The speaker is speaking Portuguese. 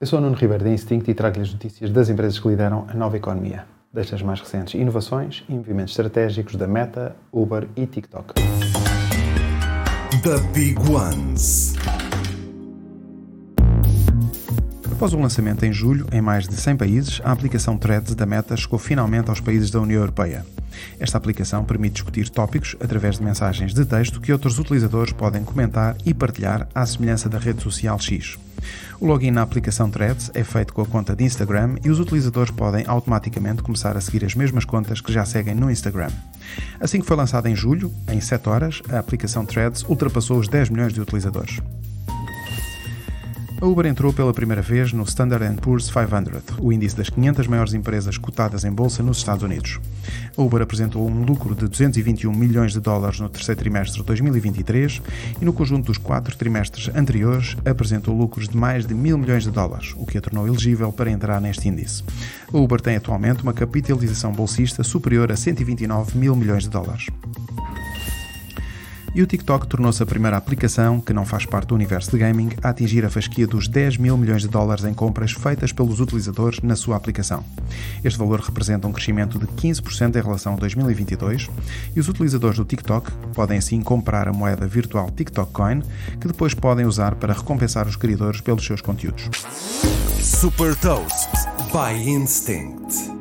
Eu sou o Nuno Ribeiro da Instinct e trago-lhe as notícias das empresas que lideram a nova economia, destas mais recentes inovações e movimentos estratégicos da Meta, Uber e TikTok. The Big Ones. Após o lançamento em julho, em mais de 100 países, a aplicação Threads da Meta chegou finalmente aos países da União Europeia. Esta aplicação permite discutir tópicos através de mensagens de texto que outros utilizadores podem comentar e partilhar à semelhança da rede social X. O login na aplicação Threads é feito com a conta de Instagram e os utilizadores podem automaticamente começar a seguir as mesmas contas que já seguem no Instagram. Assim que foi lançada em julho, em 7 horas, a aplicação Threads ultrapassou os 10 milhões de utilizadores. A Uber entrou pela primeira vez no Standard Poor's 500, o índice das 500 maiores empresas cotadas em bolsa nos Estados Unidos. A Uber apresentou um lucro de 221 milhões de dólares no terceiro trimestre de 2023 e no conjunto dos quatro trimestres anteriores apresentou lucros de mais de mil milhões de dólares, o que a tornou elegível para entrar neste índice. A Uber tem atualmente uma capitalização bolsista superior a 129 mil milhões de dólares. E o TikTok tornou-se a primeira aplicação, que não faz parte do universo de gaming, a atingir a fasquia dos 10 mil milhões de dólares em compras feitas pelos utilizadores na sua aplicação. Este valor representa um crescimento de 15% em relação a 2022 e os utilizadores do TikTok podem assim comprar a moeda virtual TikTok Coin, que depois podem usar para recompensar os criadores pelos seus conteúdos. Super Toast by Instinct.